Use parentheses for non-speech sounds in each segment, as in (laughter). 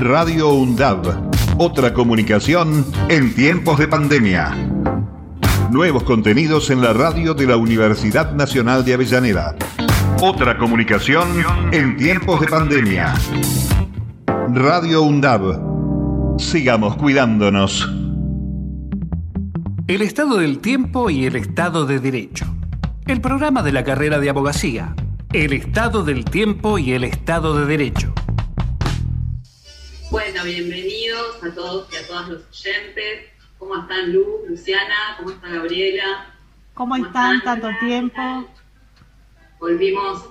Radio UNDAB. Otra comunicación en tiempos de pandemia. Nuevos contenidos en la radio de la Universidad Nacional de Avellaneda. Otra comunicación en tiempos de pandemia. Radio UNDAB. Sigamos cuidándonos. El estado del tiempo y el estado de derecho. El programa de la carrera de abogacía. El estado del tiempo y el estado de derecho. Bueno, bienvenidos a todos y a todas los oyentes. ¿Cómo están Lu, Luciana? ¿Cómo está Gabriela? ¿Cómo, están, tanto tiempo? Volvimos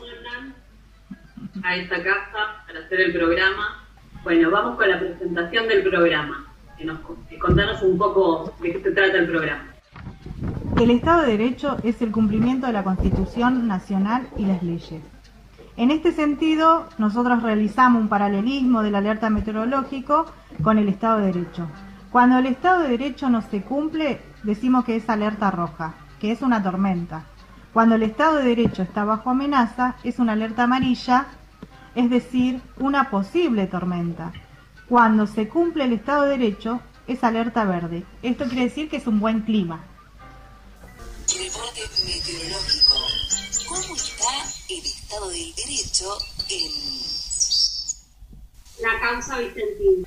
a esta casa para hacer el programa. Bueno, vamos con la presentación del programa. Que nos, contanos un poco de qué se trata el programa. El Estado de Derecho es el cumplimiento de la Constitución Nacional y las leyes. En este sentido, nosotros realizamos un paralelismo del alerta meteorológico con el Estado de Derecho. Cuando el Estado de Derecho no se cumple, decimos que es alerta roja, que es una tormenta. Cuando el Estado de Derecho está bajo amenaza, es una alerta amarilla, es decir, una posible tormenta. Cuando se cumple el Estado de Derecho, es alerta verde. Esto quiere decir que es un buen clima. El Estado del Derecho en la causa Vicentín.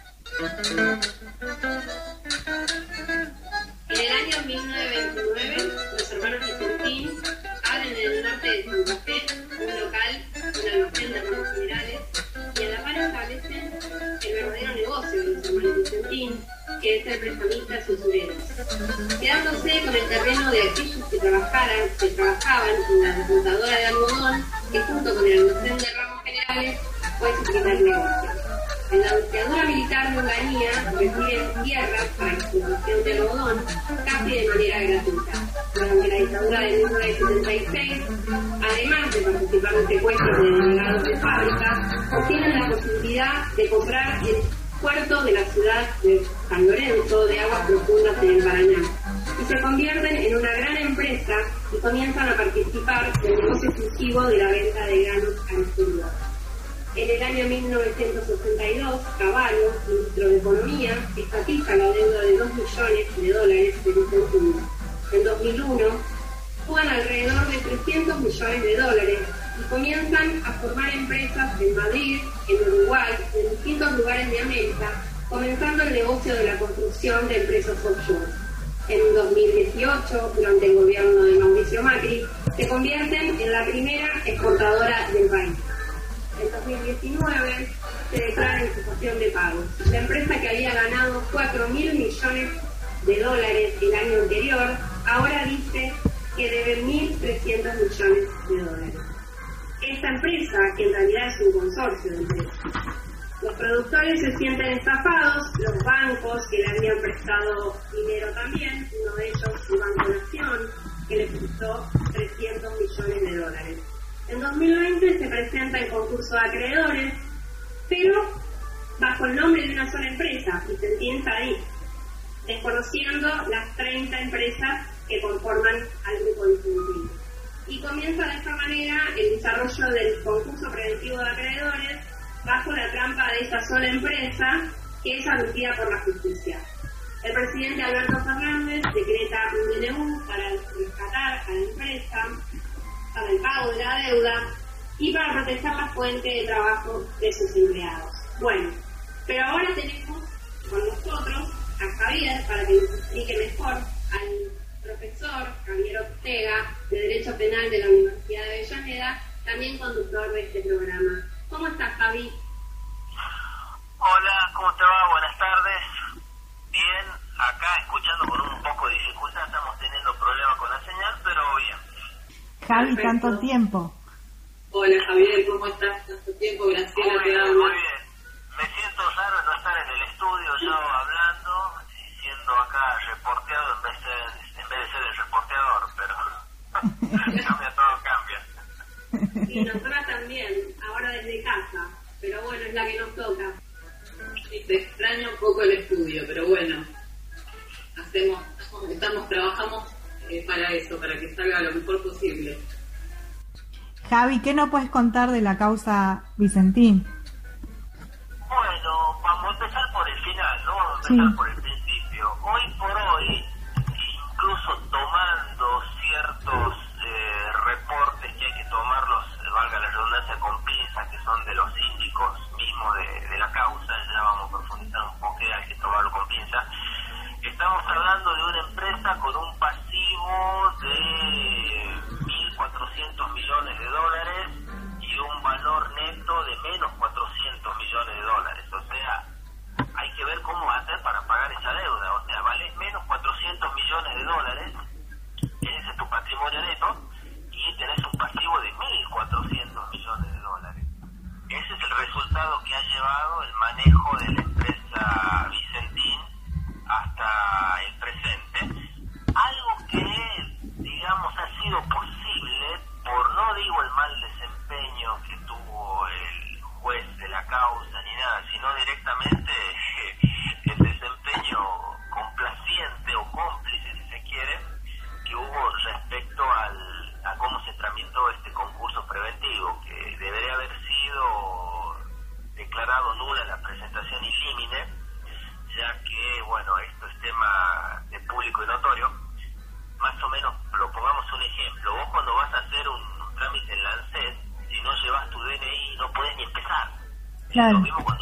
En el año 1929, los hermanos Vicentín abren en el norte de Santa Fe un local, un almacén de ramos minerales, y a la par establecen el verdadero negocio de los hermanos Vicentín, que es el prestamistas usureros, quedándose con el terreno de aquellos que trabajaran, que trabajaban en la desmontadora de algodón, que junto con el almacén de ramos generales fue su primer negocio. En la dictadura militar de Onganía reciben tierras para la explotación de algodón casi de manera gratuita. Durante la dictadura de 1976, además de participar en secuestros de delegados de fábricas, obtienen la posibilidad de comprar el puerto de la ciudad de San Lorenzo de aguas profundas en el Paraná y se convierten en una gran empresa y comienzan a participar del negocio exclusivo de la venta de granos al exterior. En el año 1962, Caballo, ministro de Economía, estatiza la deuda de 2 millones de dólares de Vicentín. En 2001, juegan alrededor de 300 millones de dólares y comienzan a formar empresas en Madrid, en Uruguay, distintos lugares de América, comenzando el negocio de la construcción de empresas offshore. En 2018, durante el gobierno de Mauricio Macri, se convierten en la primera exportadora del país. En 2019 se declara en situación de pago. La empresa que había ganado 4 mil millones de dólares el año anterior, ahora dice que debe 1.300 millones de dólares. Esta empresa, que en realidad es un consorcio de empresas, los productores se sienten estafados, los bancos que le habían prestado dinero también, uno de ellos el Banco Nación, que le prestó 300 millones de dólares. En 2020 se presenta el concurso de acreedores, pero bajo el nombre de una sola empresa, Vicentín ahí, desconociendo las 30 empresas que conforman al grupo Vicentín. Y comienza de esta manera el desarrollo del concurso preventivo de acreedores bajo la trampa de esa sola empresa que es admitida por la justicia. El presidente Alberto Fernández decreta un DNU para rescatar a la empresa, para el pago de la deuda y para proteger la fuente de trabajo de sus empleados. Bueno, pero ahora tenemos con nosotros a Javier para que nos explique mejor al profesor Javier Ortega de Derecho Penal de la Universidad de Avellaneda, también conductor de este programa. ¿Cómo estás, Javi? Hola, ¿cómo te va? Buenas tardes. Bien, acá escuchando con un poco de dificultad, estamos teniendo problemas con la señal, pero bien. Javi, tanto tiempo. Hola, Javier, ¿cómo estás? Tanto tiempo, Graciela, muy te bien, hablo. muy bien. Me siento raro no estar en el estudio yo hablando, y siendo acá reporteado en vez de, Javi, ¿qué nos puedes contar de la causa Vicentín? Bueno, vamos a empezar por el final, ¿no? Vamos a empezar por el 那。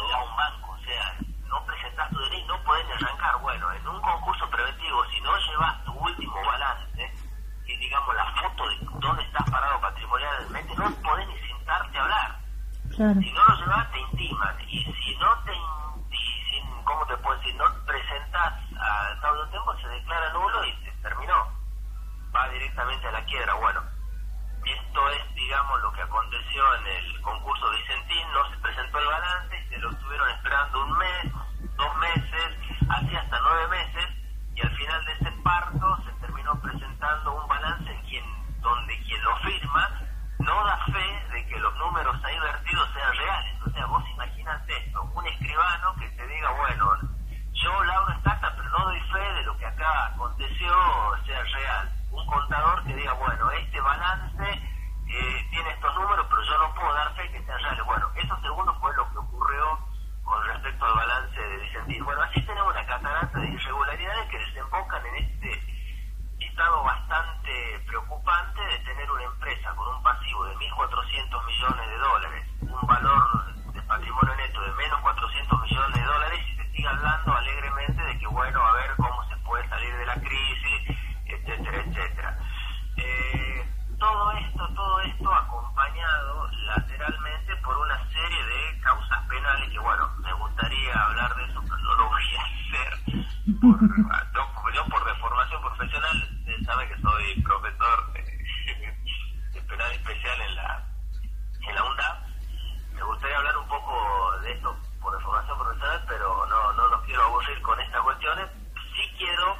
esto por información profesional, pero no, no los quiero aburrir con estas cuestiones. Sí quiero,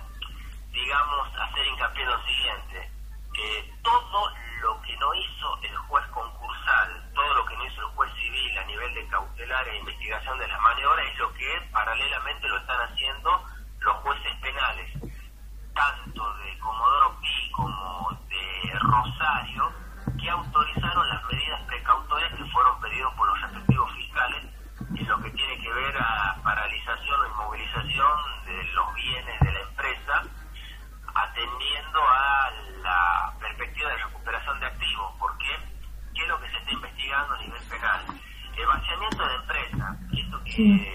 digamos, hacer hincapié en lo siguiente. que todo lo que no hizo el juez concursal, todo lo que no hizo el juez civil a nivel de cautelar e investigación de las maniobras es lo que paralelamente lo están haciendo Yeah.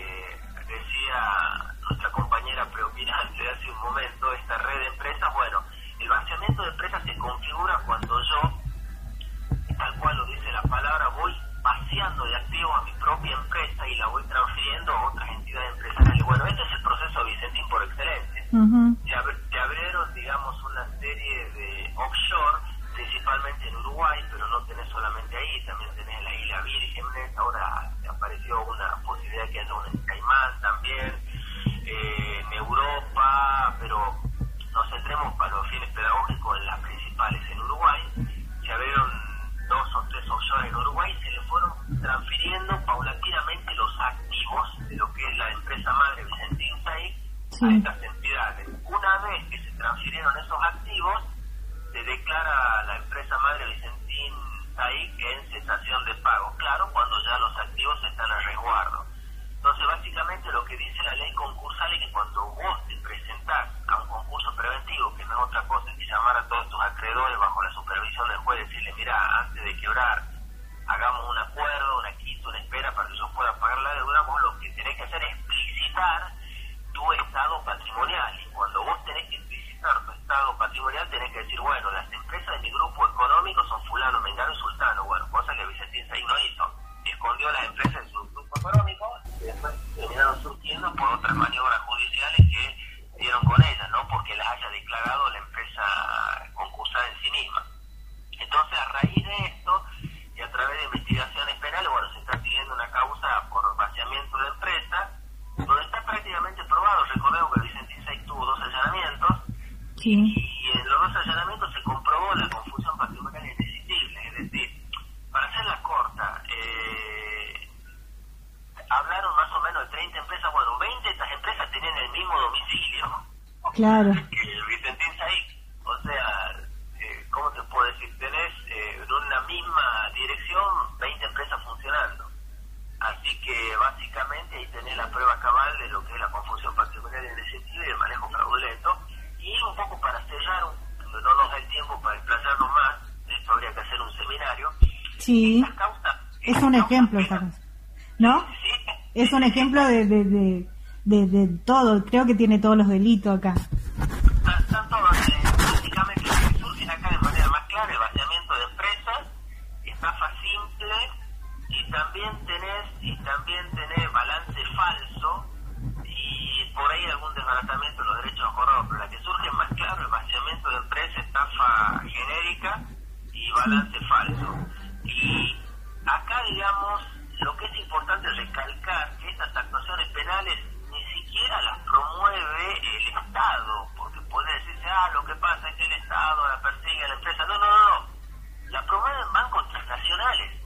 La ley concursal es que cuando vos te presentás a un concurso preventivo, que no es otra cosa que llamar a todos tus acreedores bajo la supervisión del juez, decirle, mira, antes de quebrar, hagamos un acuerdo, una quita, una espera para que yo pueda pagar la deuda, vos lo que tenés que hacer es explicitar tu estado patrimonial. Y cuando vos tenés que explicitar tu estado patrimonial, tenés que decir, bueno, las empresas de mi grupo económico son fulano, mengano y sultano. Bueno, cosa que Vicentín Saín no hizo. Escondió las empresas de su grupo económico y después terminaron surgiendo por otras maniobras judiciales que dieron con ellas, no porque las haya declarado la empresa concursada en sí misma. Entonces, a raíz de esto y a través de investigaciones penales, bueno, se está siguiendo una causa por vaciamiento de empresa, donde está prácticamente probado. Recordemos que Vicentín Saín tuvo dos allanamientos Sí. y en los dos allanamientos se comprobó la confusión patrimonial indecidible. Es decir, para hacerla corta, eh, hablaron más o menos de 30 empresas. Bueno, 20 de estas empresas tenían el mismo domicilio Claro. el Vicentín Saík. O sea, eh, ¿cómo te puedo decir? Tenés eh, en una misma dirección 20 empresas funcionando. Así que básicamente ahí tenés la prueba cabal de lo que es la confusión patrimonial indecisiva y el manejo fraudulento. Y un poco para cerrar, un- no nos da el tiempo para explayarnos más, de esto habría que hacer un seminario. Sí. Es un ejemplo cosa. ¿No? Es un ejemplo de, de, de, de, de todo. Creo que tiene todos los delitos acá. Están, todos, básicamente lo que surgen acá de manera más clara, el vaciamiento de empresas, estafa simple, y también tenés, y también tenés balance falso, y por ahí algún desbaratamiento de los derechos acordados, pero la que surge más claro el vaciamiento de empresas, estafa genérica y balance falso. Y acá, digamos, lo que es importante recalcar que estas actuaciones penales ni siquiera las promueve el Estado, porque puede decirse, ah, lo que pasa es que el Estado la persigue a la empresa. No, no, no, no. La promueven bancos transnacionales,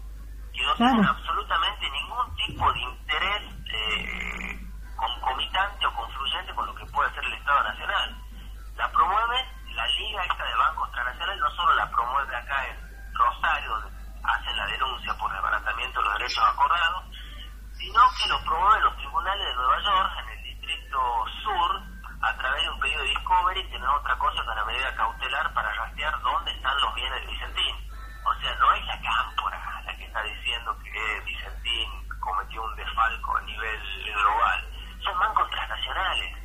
que no Claro. absolutamente ningún tipo de interés eh, concomitante o confluyente con lo que puede hacer el Estado Nacional. La promueve la Liga esta de Bancos Transnacionales, no solo la promueve acá en Rosario, hacen la denuncia por desbaratamiento de los derechos acordados, sino que lo promueven los tribunales de Nueva York, en el Distrito Sur, a través de un pedido de discovery, que no es otra cosa que una medida cautelar para rastrear dónde están los bienes de Vicentín. O sea, no es la cámpora la que está diciendo que Vicentín cometió un desfalco a nivel global. Son bancos transnacionales.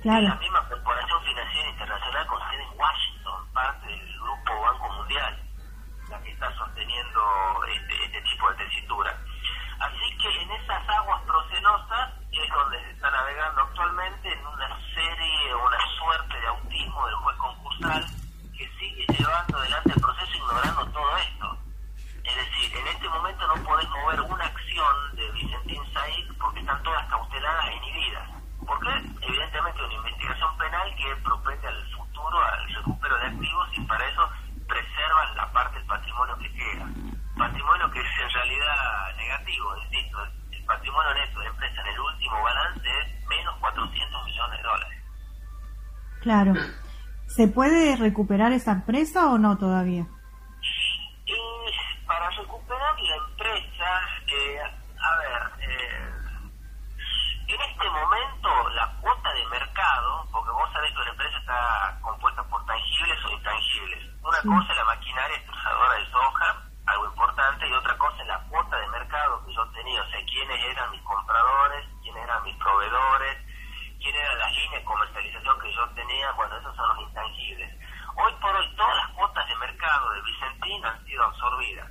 Es la Claro. misma corporación financiera internacional con sede en Washington, parte del Grupo Banco Mundial, la que está sosteniendo este, este tipo de tesitura. Así que en esas aguas procenosas es donde se está navegando actualmente en una serie, una suerte de autismo del juez concursal que sigue llevando adelante el proceso ignorando todo esto. Es decir, en este momento no podés mover una acción de Vicentín Said porque están todas cauteladas e inhibidas. Porque evidentemente una investigación penal que propende al futuro, al recupero de activos y para eso preservan la parte del patrimonio que queda. Patrimonio que es en realidad negativo, insisto. El patrimonio neto de la empresa en el último balance es menos 400 millones de dólares. Claro. ¿Se puede recuperar esa empresa o no todavía? Y para recuperar la empresa, eh, a ver, eh, en este momento la cuota de mercado, porque vos sabés que una empresa está compuesta por tangibles o intangibles. Una Sí. cosa es la maquinaria extrusadora de soja, algo importante, y otra cosa es la cuota de mercado que yo tenía, o sea, quiénes eran mis compradores, quiénes eran mis proveedores, quiénes eran las líneas de comercialización que yo tenía, bueno, esos son los intangibles. Hoy por hoy todas las cuotas de mercado de Vicentín han sido absorbidas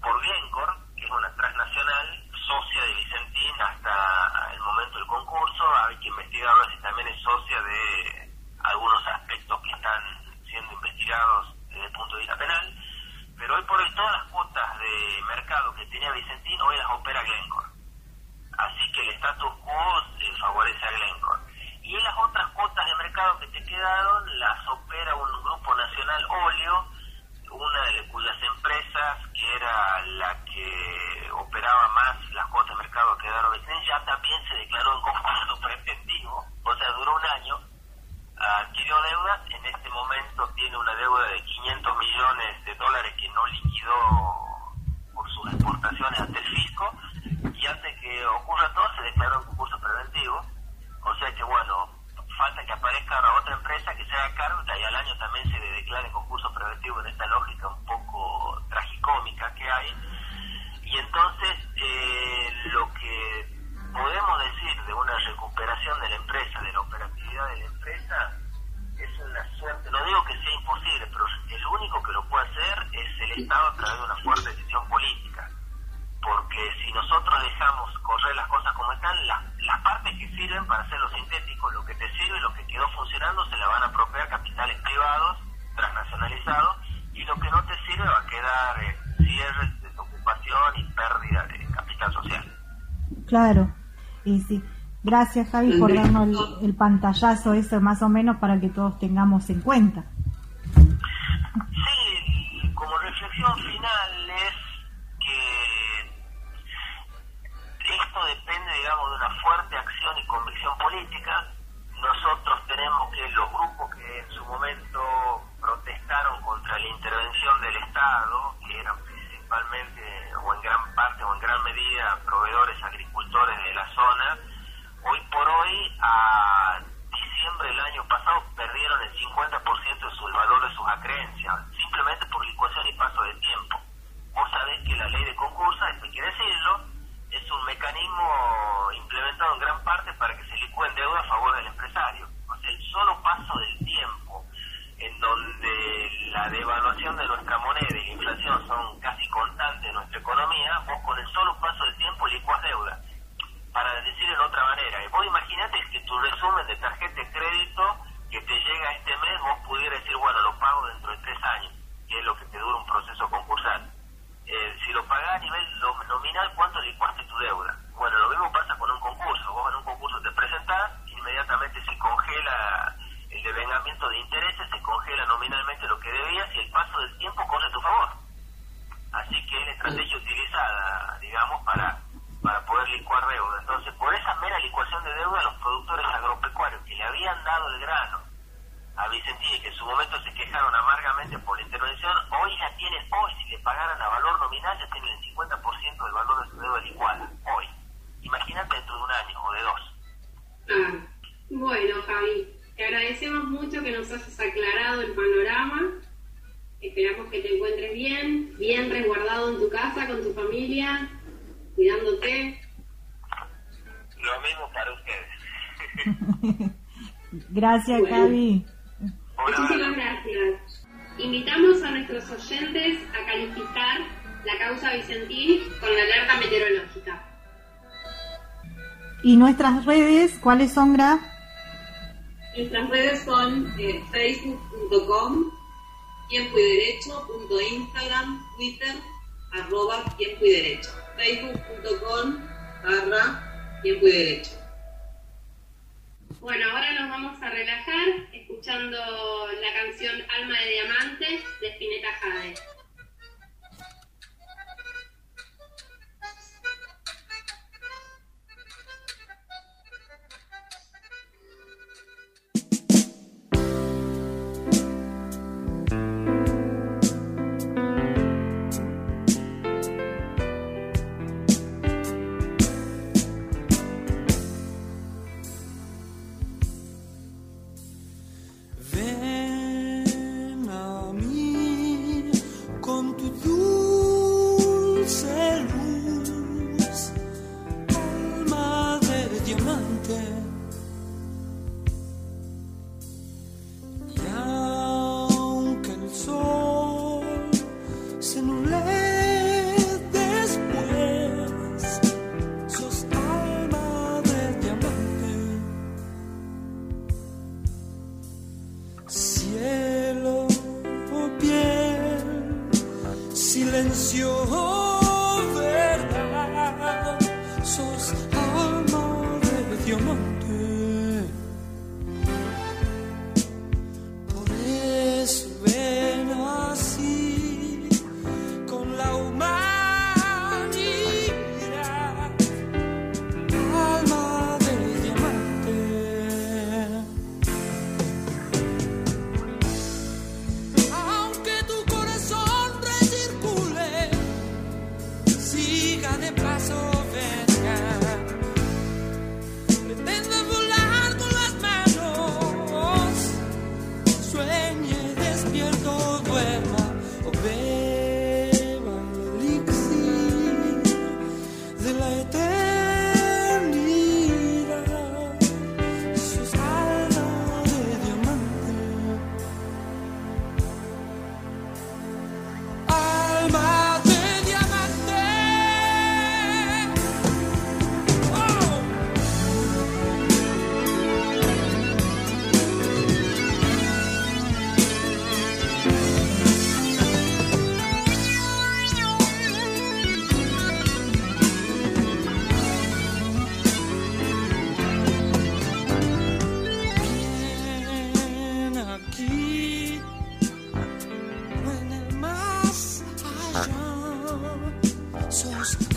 por Glencore, que es una transnacional socia de Vicentín hasta el momento del concurso. Hay que investigarlo si también es socia de algunos aspectos que están siendo investigados desde el punto de vista penal. Pero hoy por hoy todas las cuotas de mercado que tenía Vicentín hoy las opera Glencore. Así que el status quo eh, favorece a Glencore. Y las otras cuotas de mercado que quedaron las opera un grupo nacional óleo, una de cuyas empresas, que era la que operaba más las cuotas de mercado que Vicentín, ya también se declaró en concurso (laughs) preventivo, o sea, duró un año, adquirió deudas, en este momento tiene una deuda de 500 millones de dólares que no liquidó por sus exportaciones ante el fisco y antes que ocurra todo se declaró en a cargo y al año también se declare concurso preventivo en esta lógica un poco tragicómica que hay. Y entonces eh, lo que podemos decir de una recuperación de la empresa, de la operatividad de la empresa, es una suerte, no digo que sea imposible, pero el único que lo puede hacer es el Estado a través de una fuerte decisión política. Porque si nosotros dejamos correr las cosas como están, las, las partes que sirven para hacerlo sintético, lo que te sirve, lo que quedó funcionando, se la van a apropiar capitales privados, transnacionalizados, y lo que no te sirve va a quedar eh, cierre, desocupación y pérdida de capital social. Claro, y sí. Gracias Javi por darnos el, el pantallazo eso más o menos para que todos tengamos en cuenta. Sí, como reflexión final es que esto depende, digamos, de una fuerte acción y convicción política. Nosotros tenemos que los grupos que en su momento protestaron contra la intervención del Estado, que eran principalmente o en gran parte o en gran medida proveedores agricultores de la zona, hoy por hoy a diciembre del año pasado perdieron el 50% de su valor de sus acreencias, simplemente por licuación y paso de tiempo. Vos sabés que la ley de concurso, esto hay que decirlo, es un mecanismo implementado en gran parte para que se licúen deuda a favor del empresario. O sea, el solo paso del tiempo en donde la devaluación de nuestra moneda y la inflación son casi constantes en nuestra economía, vos con el solo paso del tiempo licuas deuda. Para decir de otra manera, vos imaginate que tu resumen de tarjeta de crédito que te llega este mes, vos pudieras decir, bueno, lo pago dentro de tres años, que es lo que te dura un proceso concursal. Eh, si lo pagás a nivel lo- nominal, ¿cuánto licuaste tu deuda? Bueno, lo mismo pasa con un concurso. Vos en un concurso te presentás, inmediatamente se congela el devengamiento de intereses, se congela nominalmente lo que debías y el paso del tiempo corre a tu favor. Así que es la estrategia utilizada, digamos, para, para poder licuar deuda. Entonces, por esa mera licuación de deuda, los productores agropecuarios dado el grano a Vicentini, que en su momento se quejaron amargamente por la intervención, hoy ya tienen, hoy si le pagaran a valor nominal, ya tienen el 50% del valor de su deuda licuada. Hoy. Imagínate dentro de un año o de dos. Ah, bueno, Javi, te agradecemos mucho que nos hayas aclarado el panorama. Esperamos que te encuentres bien, bien resguardado en tu casa, con tu familia, cuidándote. Lo mismo para ustedes. (laughs) Gracias Bueno. Javi. Muchísimas gracias. Invitamos a nuestros oyentes a calificar la causa Vicentín con la alerta meteorológica. ¿Y nuestras redes cuáles son, Gra? Nuestras redes son eh, facebook.com, tiempo y derecho, punto Instagram, Twitter, arroba tiempo y derecho. Facebook.com barra tiempo y derecho. Bueno, ahora nos vamos a relajar escuchando la canción Alma de Diamante de Spinetta Jade.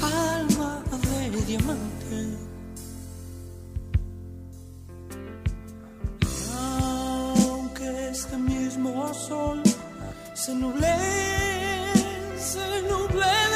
alma de diamante. Aunque este mismo sol se nuble, se nuble.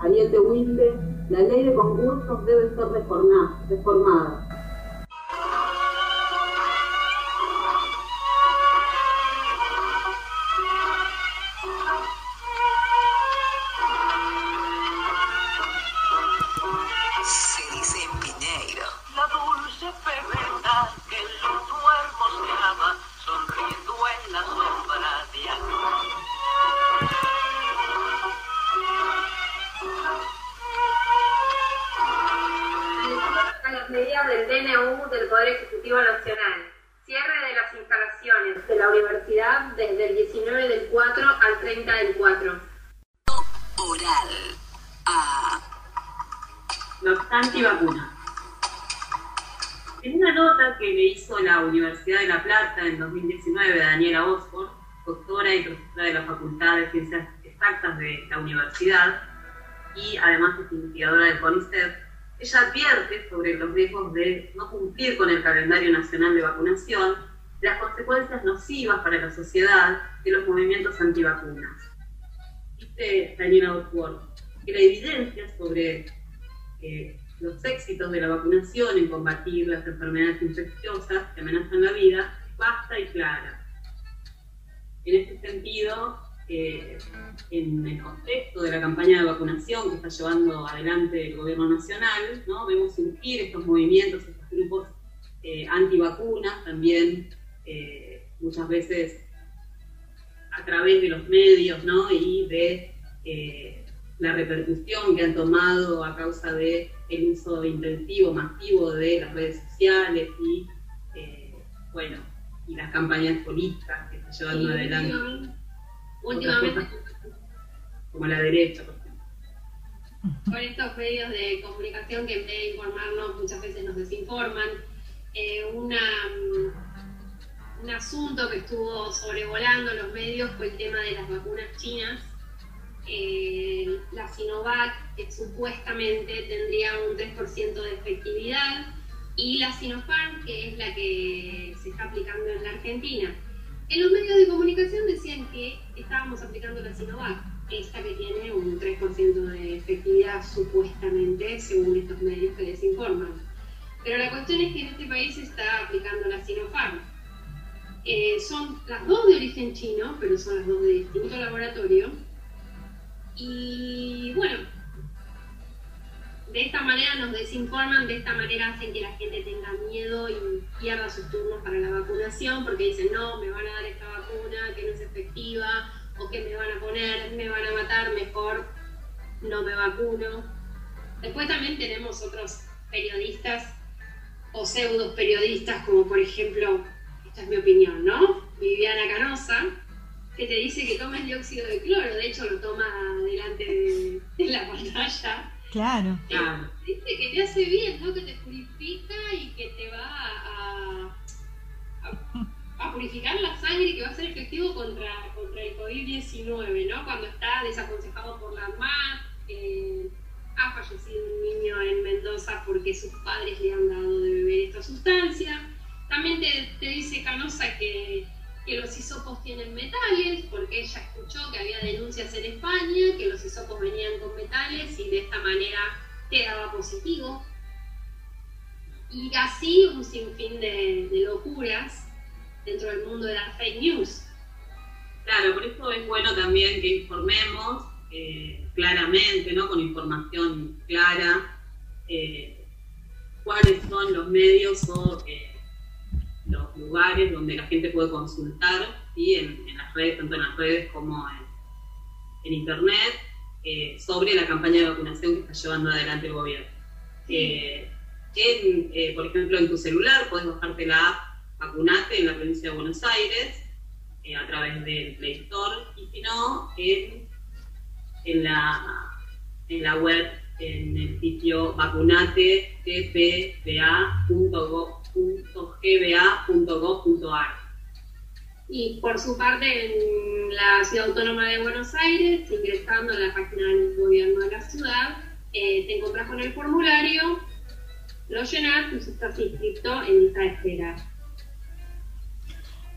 Ariel de Wilde, la ley de concursos debe ser reforma- reformada. Doctora y profesora de la Facultad de Ciencias Exactas de la universidad y además es investigadora del CONICET, ella advierte sobre los riesgos de no cumplir con el calendario nacional de vacunación, las consecuencias nocivas para la sociedad de los movimientos antivacunas. Dice Daniela Osborne que la evidencia sobre eh, los éxitos de la vacunación en combatir las enfermedades infecciosas que amenazan la vida es vasta y clara. En este sentido, eh, en el contexto de la campaña de vacunación que está llevando adelante el gobierno nacional, ¿no? vemos surgir estos movimientos, estos grupos eh, antivacunas, también eh, muchas veces a través de los medios ¿no? y de eh, la repercusión que han tomado a causa del el uso intensivo, masivo de las redes sociales y, bueno, y las campañas políticas que está llevando adelante. últimamente- Últimamente, como la derecha, por ejemplo. con estos medios de comunicación que en vez de informarnos muchas veces nos desinforman, eh, una, mm, un asunto que estuvo sobrevolando los medios fue el tema de las vacunas chinas. Eh, la Sinovac, que supuestamente tendría un 3% de efectividad, y la Sinopharm, que es la que se está aplicando en la Argentina. En los medios de comunicación decían que estábamos aplicando la Sinovac, esta que tiene un 3% de efectividad supuestamente, según estos medios que desinforman. Pero la cuestión es que en este país se está aplicando la Sinopharm. Eh, son las dos de origen chino, pero son las dos de distinto laboratorio. Y bueno, de esta manera nos desinforman, de esta manera hacen que la gente tenga miedo y pierda sus turnos para la vacunación porque dicen, no, me van a dar esta vacuna que no es efectiva o que me van a poner, me van a matar, mejor no me vacuno. Después también tenemos otros periodistas o pseudos periodistas como por ejemplo, esta es mi opinión, ¿no? Viviana Canosa, que te dice que tomes dióxido de cloro, de hecho lo toma delante de, de la pantalla Claro. Claro. ¿Viste? Que te hace bien, ¿no? Que te purifica y que te va a, a, a purificar la sangre y que va a ser efectivo contra, contra el COVID-19, ¿no? Cuando está desaconsejado por la MAT, eh, ha fallecido un niño en Mendoza porque sus padres le han dado de beber esta sustancia. También te, te dice Canosa que, que los hisopos tienen metales, porque ella escuchó que había denuncias en España, que los hisopos venían con metales y de esta manera te daba positivo. Y así un sinfín de, locuras dentro del mundo de las fake news. Claro, por eso es bueno también que informemos eh, claramente, ¿no? con información clara, eh, cuáles son los medios o eh, los lugares donde la gente puede consultar ¿sí? en, en las redes, tanto en las redes como en, en internet, eh, sobre la campaña de vacunación que está llevando adelante el gobierno. Eh, en, eh, por ejemplo, en tu celular puedes bajarte la app Vacunate en la provincia de Buenos Aires eh, a través del Play Store y si no, en, en, la, en la web, en el sitio vacunate.gba.gov.ar. Y por su parte, en la Ciudad Autónoma de Buenos Aires, ingresando a la página del gobierno de la ciudad, eh, te encontrás con el formulario, lo llenas y estás inscrito en lista de espera.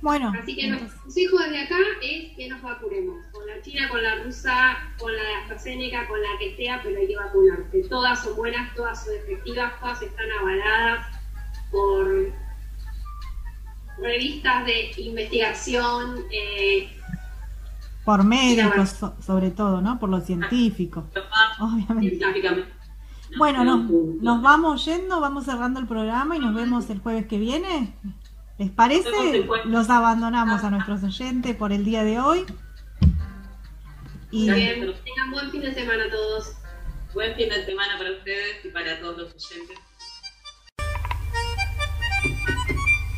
Bueno, Así que nuestro consejo desde acá es que nos vacunemos. Con la china, con la rusa, con la de AstraZeneca, con la que sea, pero hay que vacunarse. Todas son buenas, todas son efectivas, todas están avaladas por revistas de investigación. eh, por médicos so- sobre todo, ¿no? Por los científicos, obviamente. Científicamente. Bueno, nos, nos vamos yendo, vamos cerrando el programa y nos vemos el jueves que viene. ¿Les parece? Los abandonamos a nuestros oyentes por el día de hoy. Y bien, tengan buen fin de semana todos. Buen fin de semana para ustedes y para todos los oyentes.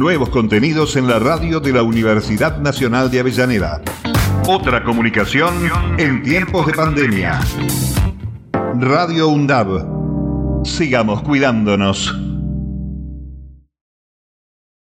Nuevos contenidos en la radio de la Universidad Nacional de Avellaneda. Otra comunicación en tiempos de pandemia. Radio UNDAB. Sigamos cuidándonos.